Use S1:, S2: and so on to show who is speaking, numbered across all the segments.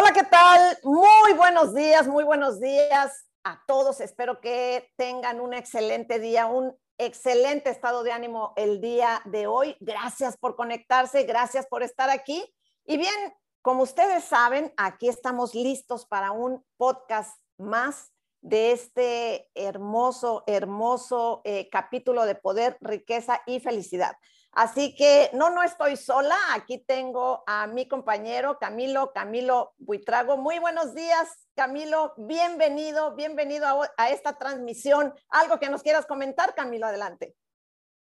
S1: Hola, ¿qué tal? Muy buenos días, muy buenos días a todos. Espero que tengan un excelente día, un excelente estado de ánimo el día de hoy. Gracias por conectarse, gracias por estar aquí. Y bien, como ustedes saben, aquí estamos listos para un podcast más de este hermoso, hermoso eh, capítulo de poder, riqueza y felicidad. Así que no, no estoy sola. Aquí tengo a mi compañero Camilo, Camilo Buitrago. Muy buenos días, Camilo. Bienvenido, bienvenido a, esta transmisión. Algo que nos quieras comentar, Camilo, adelante.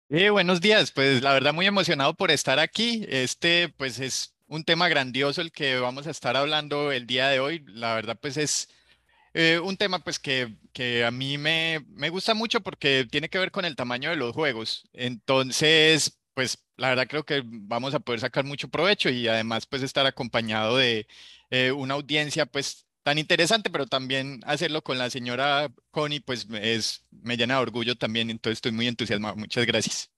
S2: Eh, buenos días, pues la verdad muy emocionado por estar aquí. Este pues es un tema grandioso el que vamos a estar hablando el día de hoy. La verdad pues es eh, un tema pues que, que a mí me, me gusta mucho porque tiene que ver con el tamaño de los juegos. Entonces, pues la verdad creo que vamos a poder sacar mucho provecho y además pues estar acompañado de eh, una audiencia pues tan interesante, pero también hacerlo con la señora Connie pues es, me llena de orgullo también, entonces estoy muy entusiasmado. Muchas gracias.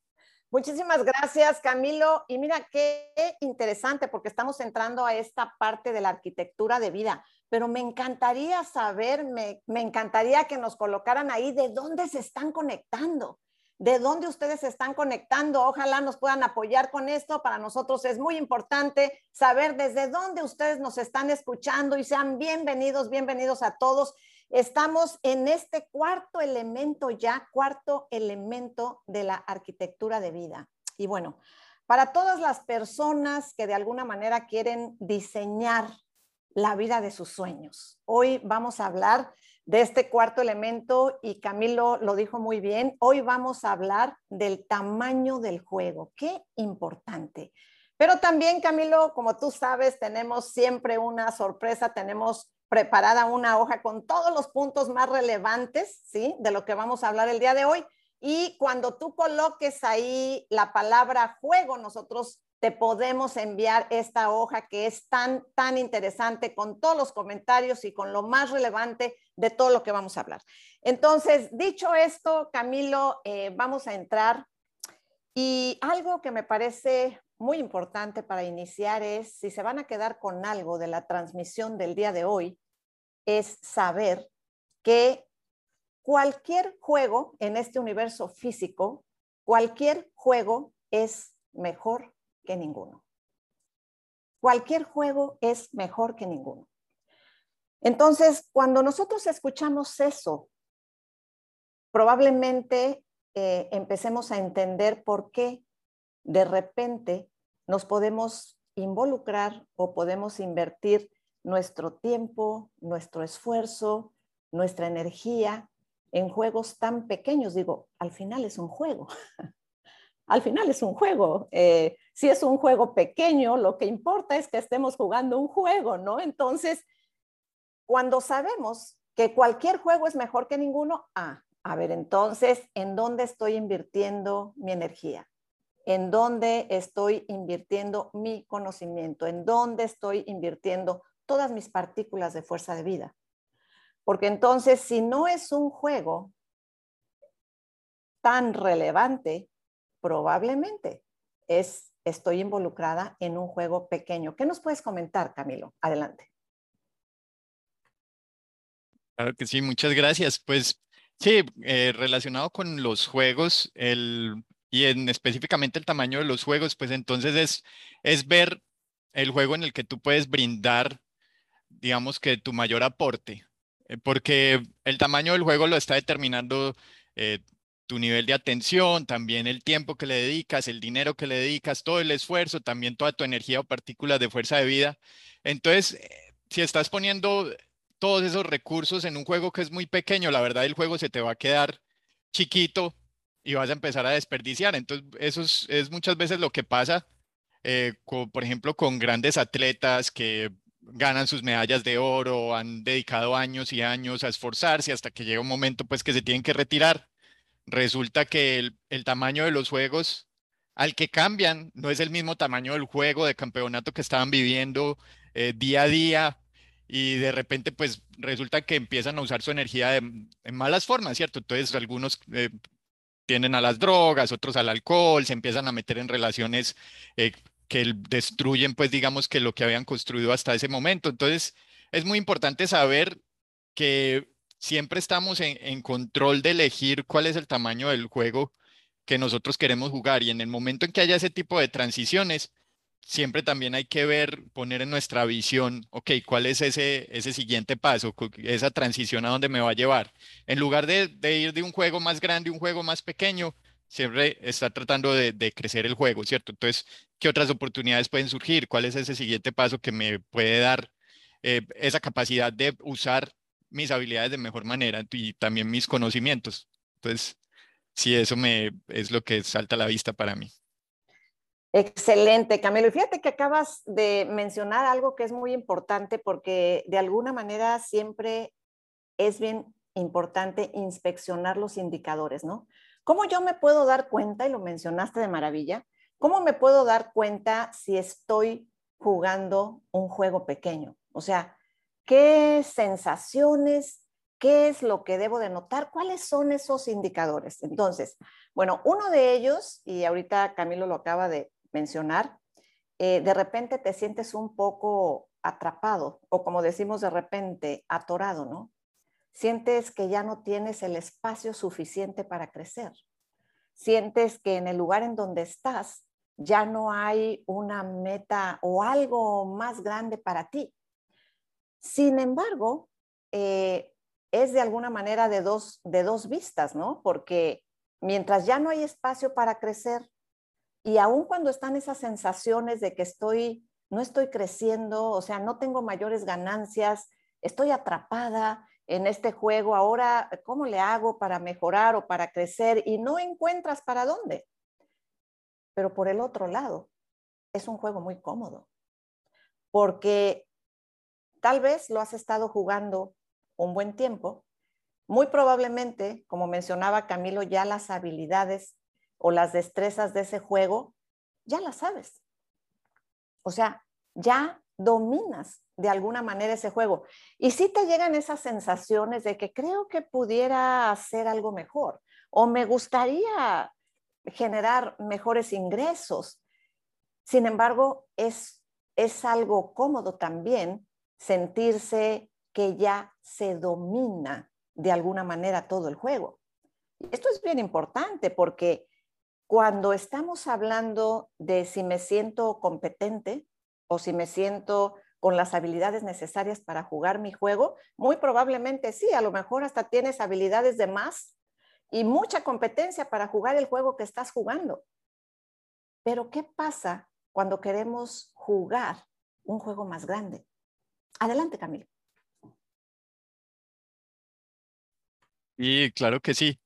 S1: Muchísimas gracias, Camilo. Y mira qué interesante, porque estamos entrando a esta parte de la arquitectura de vida, pero me encantaría saber, me, me encantaría que nos colocaran ahí de dónde se están conectando de dónde ustedes se están conectando. Ojalá nos puedan apoyar con esto. Para nosotros es muy importante saber desde dónde ustedes nos están escuchando y sean bienvenidos, bienvenidos a todos. Estamos en este cuarto elemento ya, cuarto elemento de la arquitectura de vida. Y bueno, para todas las personas que de alguna manera quieren diseñar la vida de sus sueños, hoy vamos a hablar de este cuarto elemento y Camilo lo dijo muy bien. Hoy vamos a hablar del tamaño del juego. Qué importante. Pero también, Camilo, como tú sabes, tenemos siempre una sorpresa, tenemos preparada una hoja con todos los puntos más relevantes, ¿sí? De lo que vamos a hablar el día de hoy. Y cuando tú coloques ahí la palabra juego, nosotros te podemos enviar esta hoja que es tan, tan interesante con todos los comentarios y con lo más relevante de todo lo que vamos a hablar. Entonces, dicho esto, Camilo, eh, vamos a entrar. Y algo que me parece muy importante para iniciar es, si se van a quedar con algo de la transmisión del día de hoy, es saber que cualquier juego en este universo físico, cualquier juego es mejor que ninguno. Cualquier juego es mejor que ninguno. Entonces, cuando nosotros escuchamos eso, probablemente eh, empecemos a entender por qué de repente nos podemos involucrar o podemos invertir nuestro tiempo, nuestro esfuerzo, nuestra energía en juegos tan pequeños. Digo, al final es un juego. al final es un juego. Eh, si es un juego pequeño, lo que importa es que estemos jugando un juego, ¿no? Entonces, cuando sabemos que cualquier juego es mejor que ninguno, ah, a ver, entonces, ¿en dónde estoy invirtiendo mi energía? ¿En dónde estoy invirtiendo mi conocimiento? ¿En dónde estoy invirtiendo todas mis partículas de fuerza de vida? Porque entonces, si no es un juego tan relevante, probablemente es, estoy involucrada en un juego pequeño. ¿Qué nos puedes comentar, Camilo? Adelante.
S2: Claro que sí, muchas gracias. Pues sí, eh, relacionado con los juegos el, y en específicamente el tamaño de los juegos, pues entonces es, es ver el juego en el que tú puedes brindar, digamos que tu mayor aporte, eh, porque el tamaño del juego lo está determinando eh, tu nivel de atención, también el tiempo que le dedicas, el dinero que le dedicas, todo el esfuerzo, también toda tu energía o partículas de fuerza de vida. Entonces, eh, si estás poniendo todos esos recursos en un juego que es muy pequeño, la verdad el juego se te va a quedar chiquito y vas a empezar a desperdiciar. Entonces, eso es, muchas veces lo que pasa, eh, por ejemplo, con grandes atletas que ganan sus medallas de oro, han dedicado años y años a esforzarse hasta que llega un momento pues que se tienen que retirar resulta que el, tamaño de los juegos al que cambian no es el mismo tamaño del juego de campeonato que estaban viviendo eh, día a día y de repente pues resulta que empiezan a usar su energía en malas formas, ¿cierto? Entonces algunos eh, tienden a las drogas, otros al alcohol, se empiezan a meter en relaciones eh, que destruyen, pues digamos que lo que habían construido hasta ese momento. Entonces, es muy importante saber que siempre estamos en, control de elegir cuál es el tamaño del juego que nosotros queremos jugar y en el momento en que haya ese tipo de transiciones, siempre también hay que ver, poner en nuestra visión, ok, ¿cuál es ese, ese siguiente paso, esa transición a dónde me va a llevar? En lugar de, de ir de un juego más grande a un juego más pequeño, siempre está tratando de, de, crecer el juego, ¿cierto? Entonces, ¿qué otras oportunidades pueden surgir? ¿Cuál es ese siguiente paso que me puede dar eh, esa capacidad de usar mis habilidades de mejor manera y también mis conocimientos? Entonces, sí, eso me, es lo que salta a la vista para mí.
S1: Excelente, Camilo. Y fíjate que acabas de mencionar algo que es muy importante porque de alguna manera siempre es bien importante inspeccionar los indicadores, ¿no? ¿Cómo yo me puedo dar cuenta, y lo mencionaste de maravilla, cómo me puedo dar cuenta si estoy jugando un juego pequeño? O sea, ¿qué sensaciones, qué es lo que debo de notar? ¿Cuáles son esos indicadores? Entonces, bueno, uno de ellos, y ahorita Camilo lo acaba de mencionar, eh, de repente te sientes un poco atrapado o como decimos de repente, atorado, ¿no? Sientes que ya no tienes el espacio suficiente para crecer. Sientes que en el lugar en donde estás ya no hay una meta o algo más grande para ti. Sin embargo, eh, es de alguna manera de dos, de dos vistas, ¿no? Porque mientras ya no hay espacio para crecer, y aun cuando están esas sensaciones de que estoy, no estoy creciendo, o sea, no tengo mayores ganancias, estoy atrapada en este juego, ahora, ¿cómo le hago para mejorar o para crecer? Y no encuentras para dónde. Pero por el otro lado, es un juego muy cómodo, porque tal vez lo has estado jugando un buen tiempo, muy probablemente, como mencionaba Camilo, ya las habilidades o las destrezas de ese juego, ya las sabes. O sea, ya dominas de alguna manera ese juego. Y si te llegan esas sensaciones de que creo que pudiera hacer algo mejor o me gustaría generar mejores ingresos. Sin embargo, es, es algo cómodo también sentirse que ya se domina de alguna manera todo el juego. Esto es bien importante porque cuando estamos hablando de si me siento competente o si me siento con las habilidades necesarias para jugar mi juego, muy probablemente sí, a lo mejor hasta tienes habilidades de más y mucha competencia para jugar el juego que estás jugando. Pero ¿qué pasa cuando queremos jugar un juego más grande? Adelante, Camilo.
S2: Y claro que sí.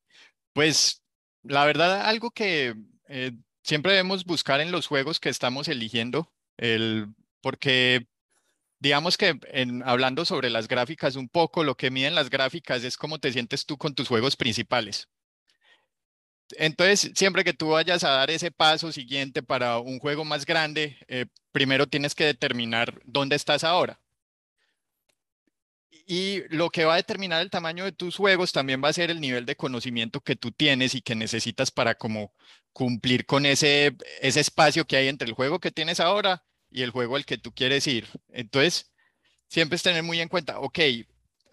S2: Pues la verdad, algo que eh, siempre debemos buscar en los juegos que estamos eligiendo, el, porque digamos que en, hablando sobre las gráficas un poco, lo que miden las gráficas es cómo te sientes tú con tus juegos principales. Entonces, siempre que tú vayas a dar ese paso siguiente para un juego más grande, eh, primero tienes que determinar dónde estás ahora. Y lo que va a determinar el tamaño de tus juegos también va a ser el nivel de conocimiento que tú tienes y que necesitas para como cumplir con ese, ese espacio que hay entre el juego que tienes ahora y el juego al que tú quieres ir. Entonces, siempre es tener muy en cuenta, ok,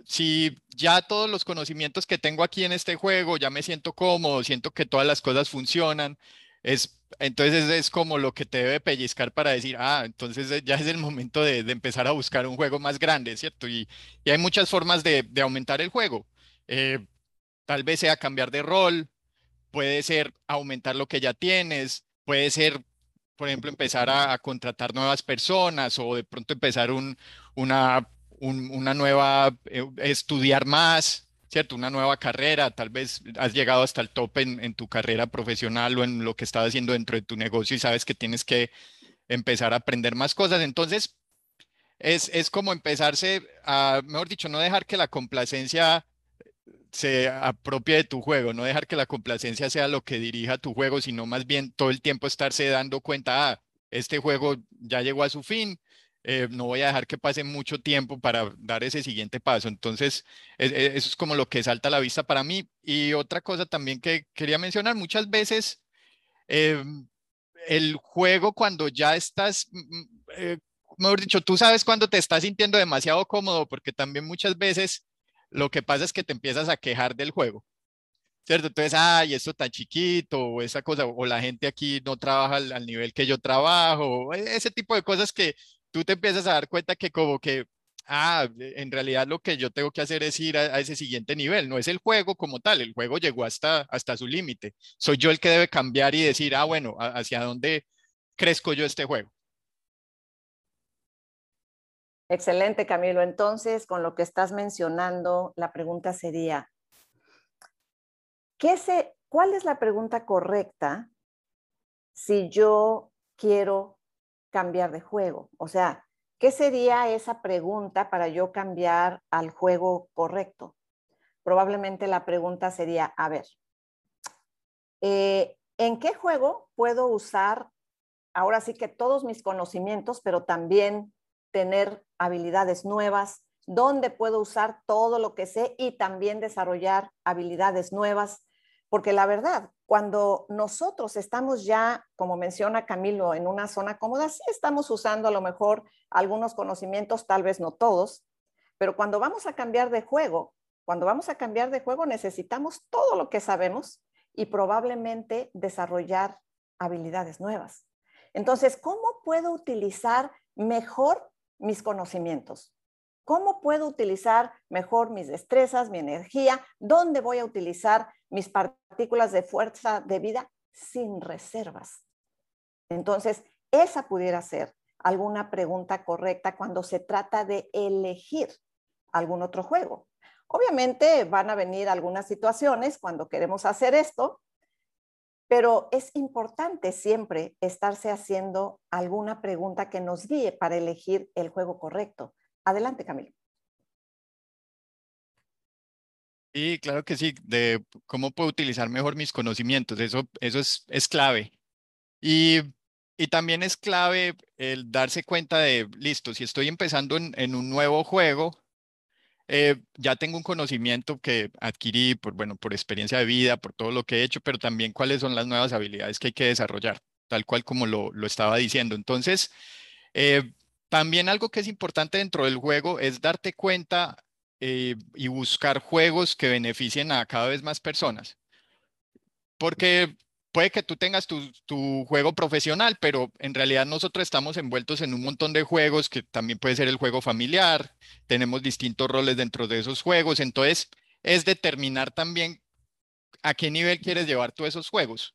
S2: si ya todos los conocimientos que tengo aquí en este juego, ya me siento cómodo, siento que todas las cosas funcionan, es entonces es como lo que te debe pellizcar para decir, ah, entonces eh, ya es el momento de, empezar a buscar un juego más grande, ¿cierto? Y, hay muchas formas de, aumentar el juego. Eh, tal vez sea cambiar de rol, puede ser aumentar lo que ya tienes, puede ser, por ejemplo, empezar a, contratar nuevas personas o de pronto empezar un, una, una nueva, eh, estudiar más, ¿cierto? Una nueva carrera, tal vez has llegado hasta el tope en, tu carrera profesional o en lo que estás haciendo dentro de tu negocio y sabes que tienes que empezar a aprender más cosas. Entonces, es, es como empezarse a, mejor dicho, no dejar que la complacencia se apropie de tu juego, no dejar que la complacencia sea lo que dirija tu juego, sino más bien todo el tiempo estarse dando cuenta, ah, este juego ya llegó a su fin, eh, no voy a dejar que pase mucho tiempo para dar ese siguiente paso. Entonces, e, e, eso es como lo que salta a la vista para mí. Y otra cosa también que quería mencionar, muchas veces em, el juego cuando ya estás, mm, mm, eh, mejor dicho, tú sabes cuando te estás sintiendo demasiado cómodo, porque también muchas veces lo que pasa es que te empiezas a quejar del juego. ¿Cierto? Entonces, ay, esto tan chiquito, o esa cosa, o la gente aquí no trabaja al, al nivel que yo trabajo, e, ese tipo de cosas que tú te empiezas a dar cuenta que como que ah, en realidad lo que yo tengo que hacer es ir a, ese siguiente nivel, no es el juego como tal, el juego llegó hasta, hasta su límite. Soy yo el que debe cambiar y decir, ah, bueno, hacia dónde crezco yo este juego.
S1: Excelente, Camilo. Entonces, con lo que estás mencionando, la pregunta sería, ¿qué se, ¿cuál es la pregunta correcta si yo quiero cambiar de juego? O sea, ¿Qué sería esa pregunta para yo cambiar al juego correcto? Probablemente la pregunta sería, a ver, eh, ¿en qué juego puedo usar ahora sí que todos mis conocimientos, pero también tener habilidades nuevas? ¿Dónde puedo usar todo lo que sé y también desarrollar habilidades nuevas? Porque la verdad, cuando nosotros estamos ya, como menciona Camilo, en una zona cómoda, sí estamos usando a lo mejor algunos conocimientos, tal vez no todos, pero cuando vamos a cambiar de juego, cuando vamos a cambiar de juego necesitamos todo lo que sabemos y probablemente desarrollar habilidades nuevas. Entonces, ¿cómo puedo utilizar mejor mis conocimientos? ¿Cómo puedo utilizar mejor mis destrezas, mi energía? ¿Dónde voy a utilizar mis partículas de fuerza de vida sin reservas? Entonces, esa pudiera ser alguna pregunta correcta cuando se trata de elegir algún otro juego. Obviamente van a venir algunas situaciones cuando queremos hacer esto, pero es importante siempre estarse haciendo alguna pregunta que nos guíe para elegir el juego correcto. Adelante, Camilo.
S2: Sí, claro que sí, de cómo puedo utilizar mejor mis conocimientos, eso, eso es, es clave. Y, y, también es clave el darse cuenta de, listo, si estoy empezando en, un nuevo juego, eh, ya tengo un conocimiento que adquirí por, bueno, por experiencia de vida, por todo lo que he hecho, pero también cuáles son las nuevas habilidades que hay que desarrollar, tal cual como lo, lo estaba diciendo. Entonces, eh, también algo que es importante dentro del juego es darte cuenta eh, y buscar juegos que beneficien a cada vez más personas. Porque puede que tú tengas tu, tu, juego profesional, pero en realidad nosotros estamos envueltos en un montón de juegos que también puede ser el juego familiar, tenemos distintos roles dentro de esos juegos, entonces es determinar también a qué nivel quieres llevar tú esos juegos.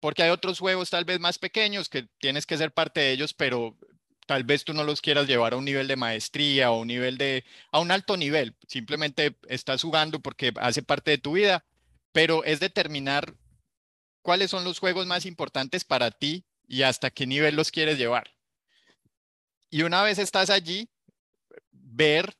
S2: Porque hay otros juegos tal vez más pequeños que tienes que ser parte de ellos, pero tal vez tú no los quieras llevar a un nivel de maestría o un nivel de, a un alto nivel, simplemente estás jugando porque hace parte de tu vida, pero es determinar cuáles son los juegos más importantes para ti y hasta qué nivel los quieres llevar. Y una vez estás allí, ver,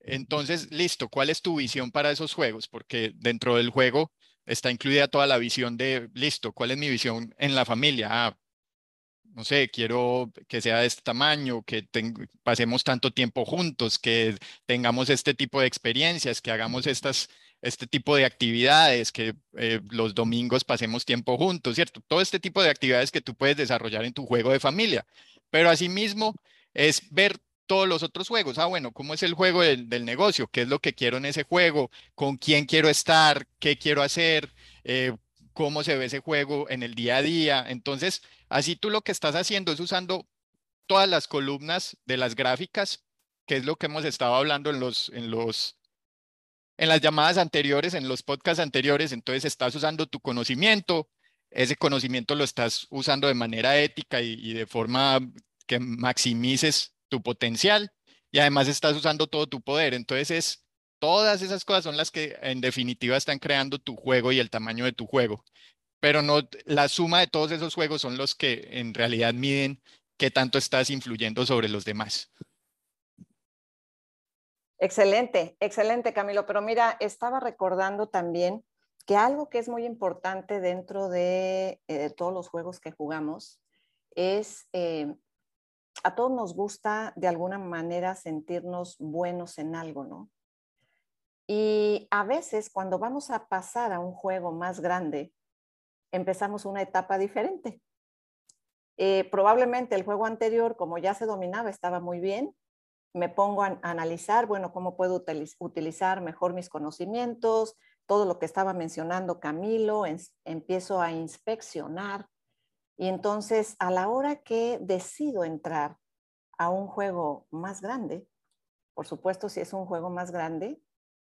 S2: entonces, listo, ¿cuál es tu visión para esos juegos? Porque dentro del juego está incluida toda la visión de, listo, ¿cuál es mi visión en la familia? Ah, no sé, quiero que sea de este tamaño, que pasemos tanto tiempo juntos, que tengamos este tipo de experiencias, que hagamos estas, este tipo de actividades, que eh, los domingos pasemos tiempo juntos, ¿cierto? Todo este tipo de actividades que tú puedes desarrollar en tu juego de familia. Pero asimismo es ver todos los otros juegos. Ah, bueno, ¿cómo es el juego del, negocio? ¿Qué es lo que quiero en ese juego? ¿Con quién quiero estar? ¿Qué quiero hacer? Eh, ¿Cómo se ve ese juego en el día a día? Entonces, Así tú lo que estás haciendo es usando todas las columnas de las gráficas, que es lo que hemos estado hablando en los, en los, en las llamadas anteriores, en los podcasts anteriores. Entonces estás usando tu conocimiento, ese conocimiento lo estás usando de manera ética y, y de forma que maximices tu potencial y además estás usando todo tu poder. Entonces es todas esas cosas son las que en definitiva están creando tu juego y el tamaño de tu juego pero no, la suma de todos esos juegos son los que en realidad miden qué tanto estás influyendo sobre los demás.
S1: Excelente, excelente Camilo, pero mira, estaba recordando también que algo que es muy importante dentro de, eh, todos los juegos que jugamos es, eh, a todos nos gusta de alguna manera sentirnos buenos en algo, ¿no? Y a veces cuando vamos a pasar a un juego más grande, empezamos una etapa diferente. eh, probablemente el juego anterior, como ya se dominaba, estaba muy bien. Me pongo a, analizar, bueno, cómo puedo utilizar mejor mis conocimientos, todo lo que estaba mencionando Camilo, empiezo a inspeccionar. Y entonces, a la hora que decido entrar a un juego más grande, por supuesto, si es un juego más grande,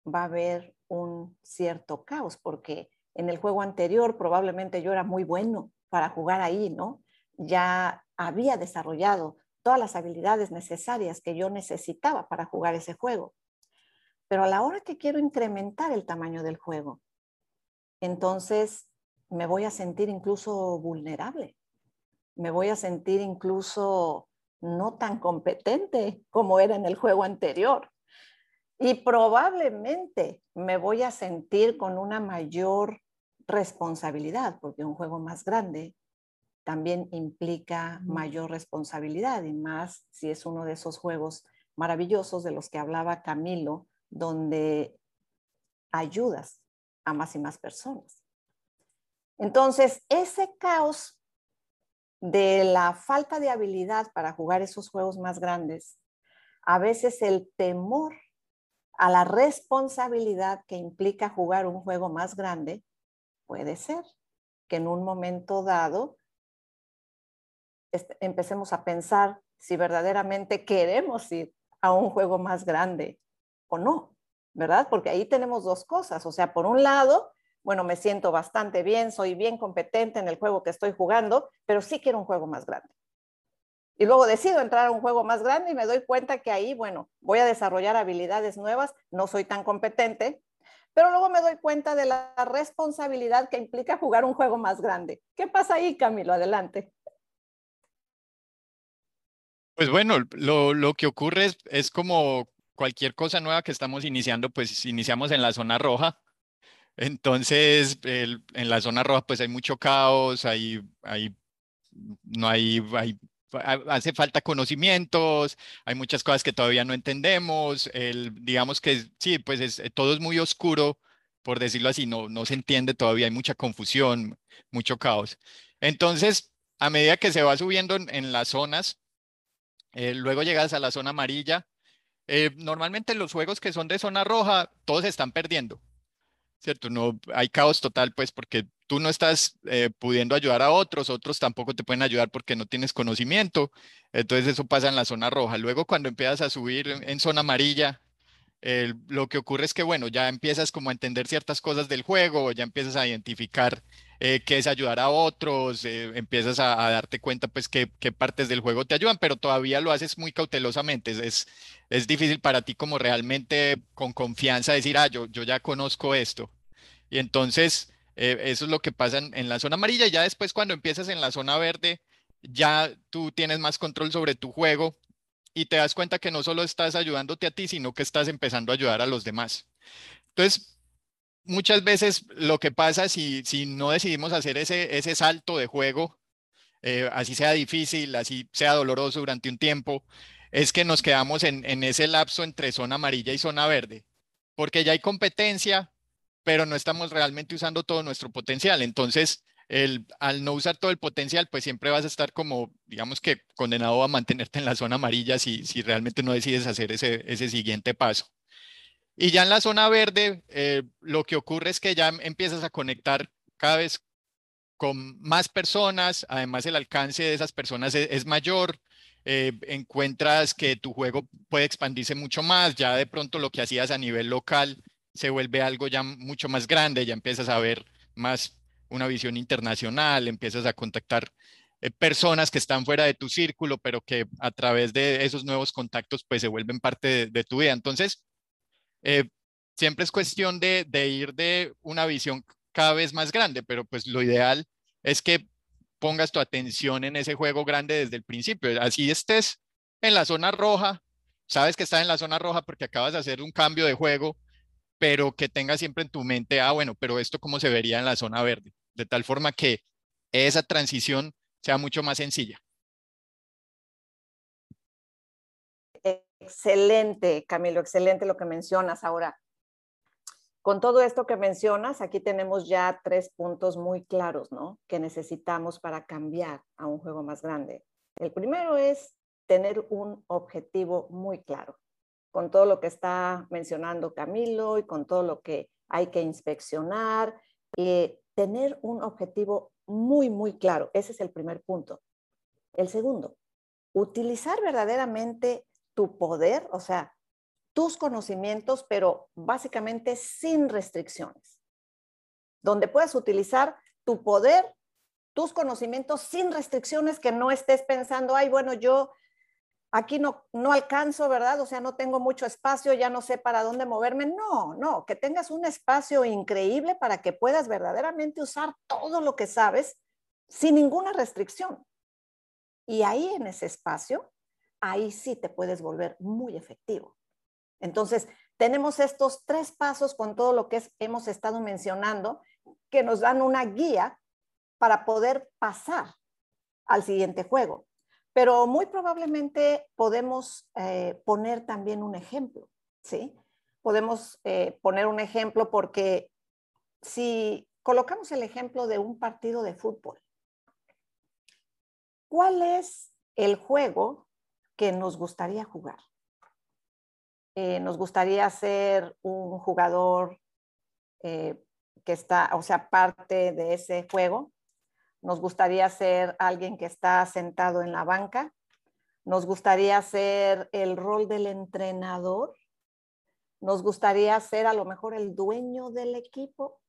S1: va a haber un cierto caos, porque en el juego anterior probablemente yo era muy bueno para jugar ahí, ¿no? Ya había desarrollado todas las habilidades necesarias que yo necesitaba para jugar ese juego. Pero a la hora que quiero incrementar el tamaño del juego, entonces me voy a sentir incluso vulnerable. Me voy a sentir incluso no tan competente como era en el juego anterior. Y probablemente me voy a sentir con una mayor responsabilidad, porque un juego más grande también implica mayor responsabilidad y más si es uno de esos juegos maravillosos de los que hablaba Camilo, donde ayudas a más y más personas. Entonces, ese caos de la falta de habilidad para jugar esos juegos más grandes, a veces el temor a la responsabilidad que implica jugar un juego más grande, puede ser que en un momento dado empecemos a pensar si verdaderamente queremos ir a un juego más grande o no, ¿verdad? Porque ahí tenemos dos cosas. O sea, por un lado, bueno, me siento bastante bien, soy bien competente en el juego que estoy jugando, pero sí quiero un juego más grande. Y luego decido entrar a un juego más grande y me doy cuenta que ahí, bueno, voy a desarrollar habilidades nuevas, no soy tan competente, pero luego me doy cuenta de la responsabilidad que implica jugar un juego más grande. ¿Qué pasa ahí, Camilo? Adelante.
S2: Pues bueno, lo, que ocurre es, es, como cualquier cosa nueva que estamos iniciando, pues iniciamos en la zona roja entonces, en la zona roja, pues hay mucho caos, hay, hay, no hay, hay, hace falta conocimientos, hay muchas cosas que todavía no entendemos, el, digamos que sí, pues es, todo es muy oscuro, por decirlo así, no, se entiende todavía, hay mucha confusión, mucho caos. Entonces, a medida que se va subiendo en, las zonas, eh, luego llegas a la zona amarilla, eh, normalmente los juegos que son de zona roja, todos están perdiendo. ¿Cierto? No hay caos total, pues, porque tú no estás eh, pudiendo ayudar a otros, otros tampoco te pueden ayudar porque no tienes conocimiento. Entonces eso pasa en la zona roja. Luego cuando empiezas a subir en, zona amarilla, lo que ocurre es que, bueno, ya empiezas como a entender ciertas cosas del juego, ya empiezas a identificar eh, qué es ayudar a otros, eh, empiezas a, darte cuenta, pues, qué, partes del juego te ayudan, pero todavía lo haces muy cautelosamente. Es, es difícil para ti como realmente con confianza decir, ah, yo, yo ya conozco esto. Y entonces, eh, eso es lo que pasa en, la zona amarilla. Ya después, cuando empiezas en la zona verde, ya tú tienes más control sobre tu juego y te das cuenta que no solo estás ayudándote a ti, sino que estás empezando a ayudar a los demás. Entonces, muchas veces lo que pasa si, si no decidimos hacer ese, ese salto de juego, eh, así sea difícil, así sea doloroso durante un tiempo, es que nos quedamos en, en ese lapso entre zona amarilla y zona verde, porque ya hay competencia, pero no estamos realmente usando todo nuestro potencial. Entonces, el, al no usar todo el potencial, pues siempre vas a estar como, digamos que condenado a mantenerte en la zona amarilla si, si realmente no decides hacer ese, ese siguiente paso. Y ya en la zona verde, eh, lo que ocurre es que ya empiezas a conectar cada vez con más personas, además el alcance de esas personas es, es mayor, eh, encuentras que tu juego puede expandirse mucho más, ya de pronto lo que hacías a nivel local se vuelve algo ya mucho más grande, ya empiezas a ver más una visión internacional, empiezas a contactar eh, personas que están fuera de tu círculo, pero que a través de esos nuevos contactos pues se vuelven parte de, tu vida. Entonces, eh, siempre es cuestión de, de, ir de una visión cada vez más grande, pero pues lo ideal es que pongas tu atención en ese juego grande desde el principio. Así estés en la zona roja, sabes que estás en la zona roja porque acabas de hacer un cambio de juego pero que tenga siempre en tu mente, ah, bueno, pero esto cómo se vería en la zona verde, de tal forma que esa transición sea mucho más sencilla.
S1: Excelente, Camilo, excelente lo que mencionas ahora. con todo esto que mencionas, aquí tenemos ya tres puntos muy claros, ¿no? Que necesitamos para cambiar a un juego más grande. El primero es tener un objetivo muy claro, con todo lo que está mencionando Camilo y con todo lo que hay que inspeccionar, y tener un objetivo muy, muy claro. Ese es el primer punto. El segundo, utilizar verdaderamente tu poder, o sea, tus conocimientos, pero básicamente sin restricciones, donde puedes utilizar tu poder, tus conocimientos sin restricciones, que no estés pensando, ay, bueno, yo aquí no, no alcanzo, ¿verdad? O sea, no tengo mucho espacio, ya no sé para dónde moverme. No, no, que tengas un espacio increíble para que puedas verdaderamente usar todo lo que sabes sin ninguna restricción. Y ahí en ese espacio, ahí sí te puedes volver muy efectivo. Entonces, tenemos estos tres pasos con todo lo que hemos estado mencionando que nos dan una guía para poder pasar al siguiente juego. Pero muy probablemente podemos eh, poner también un ejemplo, ¿sí? Podemos eh, poner un ejemplo porque si colocamos el ejemplo de un partido de fútbol, ¿cuál es el juego que nos gustaría jugar? Eh, nos gustaría ser un jugador eh, que está, o sea, parte de ese juego. Nos gustaría ser alguien que está sentado en la banca. Nos gustaría ser el rol del entrenador. Nos gustaría ser a lo mejor el dueño del equipo.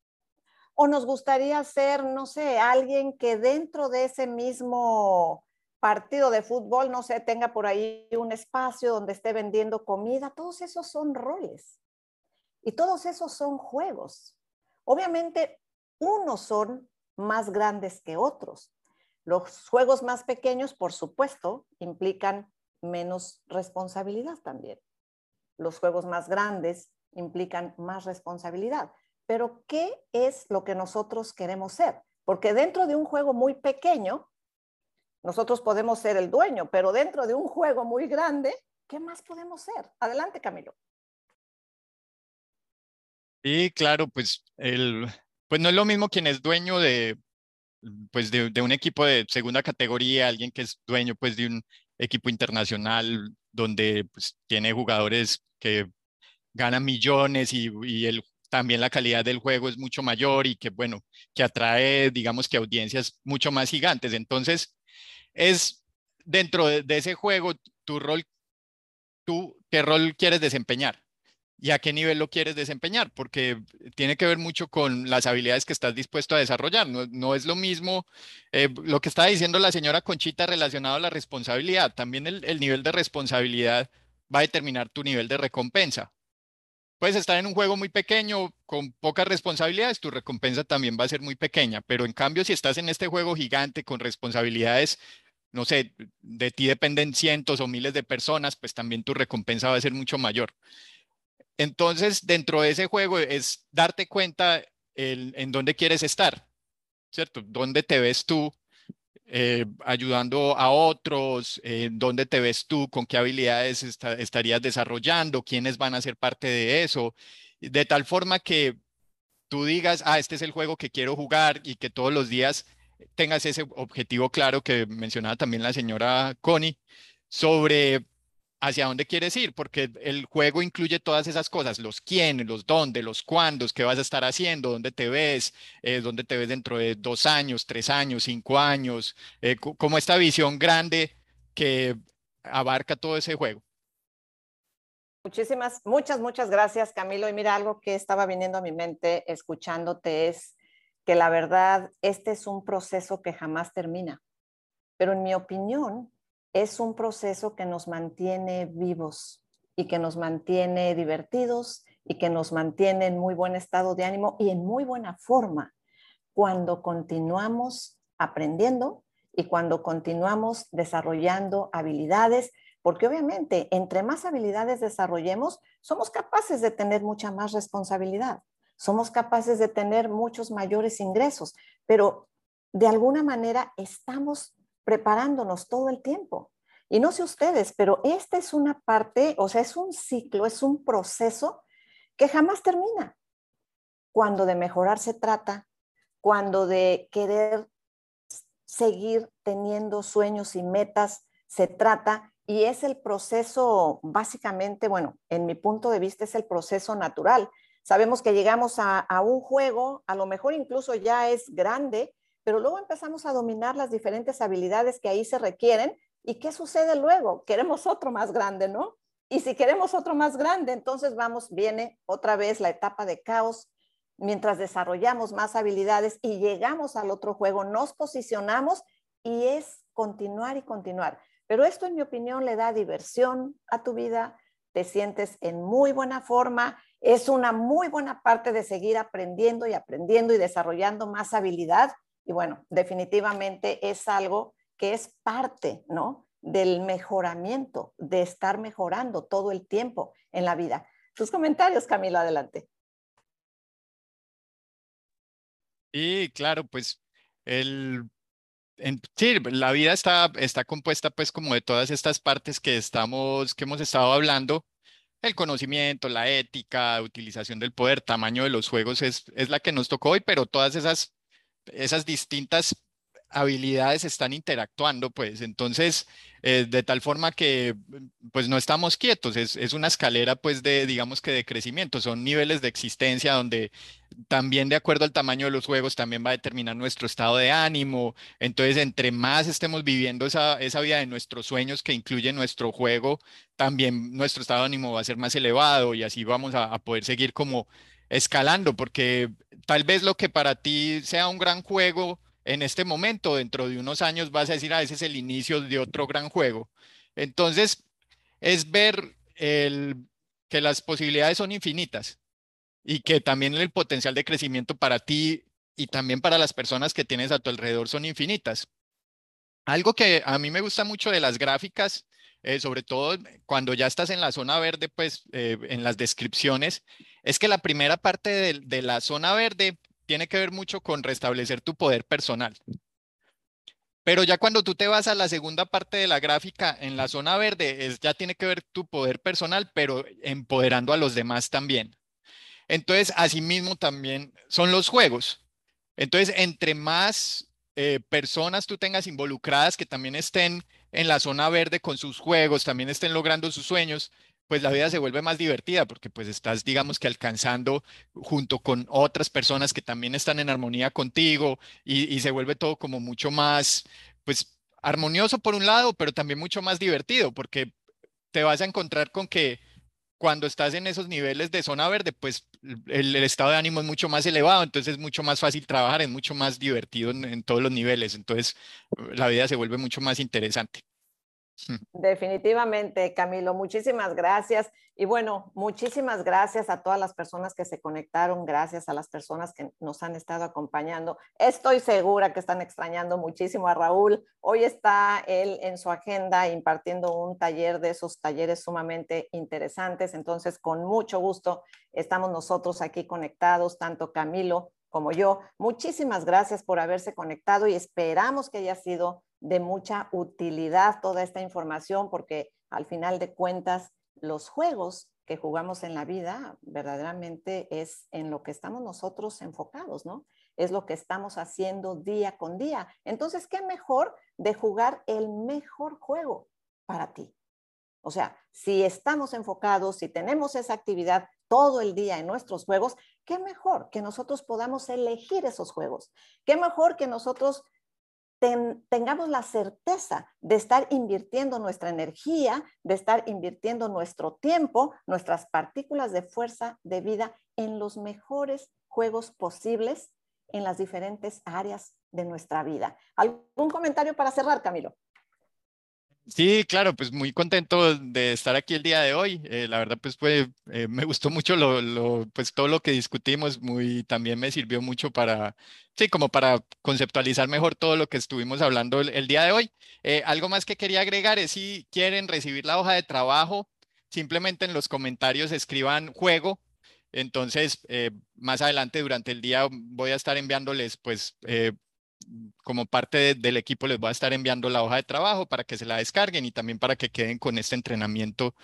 S1: O nos gustaría ser, no sé, alguien que dentro de ese mismo partido de fútbol, no sé, tenga por ahí un espacio donde esté vendiendo comida, todos esos son roles y todos esos son juegos. Obviamente, unos son más grandes que otros. Los juegos más pequeños, por supuesto, implican menos responsabilidad también. Los juegos más grandes implican más responsabilidad. Pero, ¿qué es lo que nosotros queremos ser? Porque dentro de un juego muy pequeño, nosotros podemos ser el dueño, pero dentro de un juego muy grande, ¿qué más podemos ser? Adelante, Camilo.
S2: Sí, claro, pues, el, pues no es lo mismo quien es dueño de, pues de, un equipo de segunda categoría, alguien que es dueño pues de un equipo internacional donde pues, tiene jugadores que ganan millones y, y el, también la calidad del juego es mucho mayor y que bueno, que atrae digamos que audiencias mucho más gigantes. Entonces, es dentro de, ese juego tu rol, tú qué rol quieres desempeñar y a qué nivel lo quieres desempeñar, porque tiene que ver mucho con las habilidades que estás dispuesto a desarrollar. No, es lo mismo eh, lo que estaba diciendo la señora Conchita relacionado a la responsabilidad. También el, el nivel de responsabilidad va a determinar tu nivel de recompensa. Puedes estar en un juego muy pequeño con pocas responsabilidades, tu recompensa también va a ser muy pequeña, pero en cambio si estás en este juego gigante con responsabilidades no sé, de ti dependen cientos o miles de personas, pues también tu recompensa va a ser mucho mayor. Entonces, dentro de ese juego es darte cuenta en dónde quieres estar, ¿cierto? ¿Dónde te ves tú eh, ayudando a otros? ¿En ¿Dónde te ves tú? ¿Con qué habilidades estarías desarrollando? ¿Quiénes van a ser parte de eso? De tal forma que tú digas, ah, este es el juego que quiero jugar y que todos los días tengas ese objetivo claro que mencionaba también la señora Connie sobre hacia dónde quieres ir, porque el juego incluye todas esas cosas, los quiénes, los dónde, los cuándos, qué vas a estar haciendo, dónde te ves, eh, dónde te ves dentro de dos años, tres años, cinco años, eh, como esta visión grande que abarca todo ese juego.
S1: Muchísimas, muchas, muchas gracias, Camilo. Y mira, algo que estaba viniendo a mi mente escuchándote es que la verdad, este es un proceso que jamás termina. Pero en mi opinión, es un proceso que nos mantiene vivos y que nos mantiene divertidos y que nos mantiene en muy buen estado de ánimo y en muy buena forma cuando continuamos aprendiendo y cuando continuamos desarrollando habilidades, porque obviamente entre más habilidades desarrollemos, somos capaces de tener mucha más responsabilidad somos capaces de tener muchos mayores ingresos, pero de alguna manera estamos preparándonos todo el tiempo. Y no sé ustedes, pero esta es una parte, o sea, es un ciclo, es un proceso que jamás termina. cuando de mejorar se trata, cuando de querer seguir teniendo sueños y metas se trata y es el proceso básicamente, bueno, en mi punto de vista es el proceso natural. Sabemos que llegamos a, un juego, a lo mejor incluso ya es grande, pero luego empezamos a dominar las diferentes habilidades que ahí se requieren. ¿Y qué sucede luego? Queremos otro más grande, ¿no? Y si queremos otro más grande, entonces vamos, viene otra vez la etapa de caos, mientras desarrollamos más habilidades y llegamos al otro juego, nos posicionamos y es continuar y continuar. Pero esto, en mi opinión, le da diversión a tu vida, te sientes en muy buena forma, es una muy buena parte de seguir aprendiendo y aprendiendo y desarrollando más habilidad. Y bueno, definitivamente es algo que es parte, ¿no? Del mejoramiento, de estar mejorando todo el tiempo en la vida. Tus comentarios, Camilo, adelante.
S2: Y claro, pues el, sí, la vida está, está compuesta pues como de todas estas partes que estamos, que hemos estado hablando. El conocimiento, la ética, utilización del poder, tamaño de los juegos es, es la que nos tocó hoy, pero todas esas, esas distintas habilidades están interactuando, pues entonces, eh, de tal forma que pues no estamos quietos, es, es, una escalera pues de, digamos que de crecimiento, son niveles de existencia donde también de acuerdo al tamaño de los juegos también va a determinar nuestro estado de ánimo, entonces entre más estemos viviendo esa, esa vida de nuestros sueños que incluye nuestro juego, también nuestro estado de ánimo va a ser más elevado y así vamos a, a poder seguir como escalando, porque tal vez lo que para ti sea un gran juego, en este momento, dentro de unos años, vas a decir, ah, ese es el inicio de otro gran juego. Entonces, es ver que las posibilidades son infinitas y que también el potencial de crecimiento para ti y también para las personas que tienes a tu alrededor son infinitas. Algo que a mí me gusta mucho de las gráficas, eh, sobre todo cuando ya estás en la zona verde, pues eh, en las descripciones, es que la primera parte de la zona verde tiene que ver mucho con restablecer tu poder personal. Pero ya cuando tú te vas a la segunda parte de la gráfica, en la zona verde, es, ya tiene que ver tu poder personal, pero empoderando a los demás también. Entonces, asimismo también son los juegos. Entonces, entre más eh, personas tú tengas involucradas que también estén en la zona verde con sus juegos, también estén logrando sus sueños, pues la vida se vuelve más divertida porque pues estás, digamos que alcanzando junto con otras personas que también están en armonía contigo y, se vuelve todo como mucho más, pues armonioso por un lado, pero también mucho más divertido porque te vas a encontrar con que cuando estás en esos niveles de zona verde, pues el, estado de ánimo es mucho más elevado, entonces es mucho más fácil trabajar, es mucho más divertido en todos los niveles, entonces la vida se vuelve mucho más interesante.
S1: Definitivamente, Camilo, muchísimas gracias. Y bueno, muchísimas gracias a todas las personas que se conectaron, gracias a las personas que nos han estado acompañando. Estoy segura que están extrañando muchísimo a Raúl. Hoy está él en su agenda impartiendo un taller de esos talleres sumamente interesantes. Entonces, con mucho gusto estamos nosotros aquí conectados, tanto Camilo como yo. Muchísimas gracias por haberse conectado y esperamos que haya sido de mucha utilidad toda esta información porque al final de cuentas los juegos que jugamos en la vida verdaderamente es en lo que estamos nosotros enfocados, ¿no? Es lo que estamos haciendo día con día. Entonces, ¿qué mejor de jugar el mejor juego para ti? O sea, si estamos enfocados, si tenemos esa actividad todo el día en nuestros juegos, qué mejor que nosotros podamos elegir esos juegos. Qué mejor que nosotros tengamos la certeza de estar invirtiendo nuestra energía, de estar invirtiendo nuestro tiempo, nuestras partículas de fuerza de vida en los mejores juegos posibles en las diferentes áreas de nuestra vida. ¿Algún comentario para cerrar, Camilo?
S2: Sí, claro, pues muy contento de estar aquí el día de hoy. Eh, la verdad, pues fue, eh, me gustó mucho lo, pues todo lo que discutimos, muy, también me sirvió mucho para, sí, como para conceptualizar mejor todo lo que estuvimos hablando el, día de hoy. Eh, algo más que quería agregar es si quieren recibir la hoja de trabajo, simplemente en los comentarios escriban juego. Entonces, más adelante durante el día voy a estar enviándoles pues como parte del equipo les voy a estar enviando la hoja de trabajo para que se la descarguen y también para que queden con este entrenamiento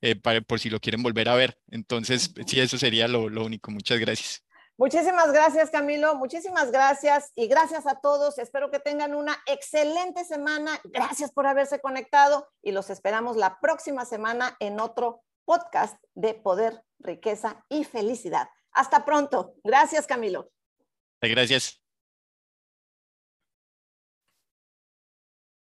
S2: eh, para, por si lo quieren volver a ver. Entonces, sí, eso sería lo, lo único. Muchas gracias.
S1: Muchísimas gracias, Camilo. Muchísimas gracias y gracias a todos. Espero que tengan una excelente semana. Gracias por haberse conectado y los esperamos la próxima semana en otro podcast de Poder, Riqueza y Felicidad. Hasta pronto. Gracias, Camilo.
S2: Gracias.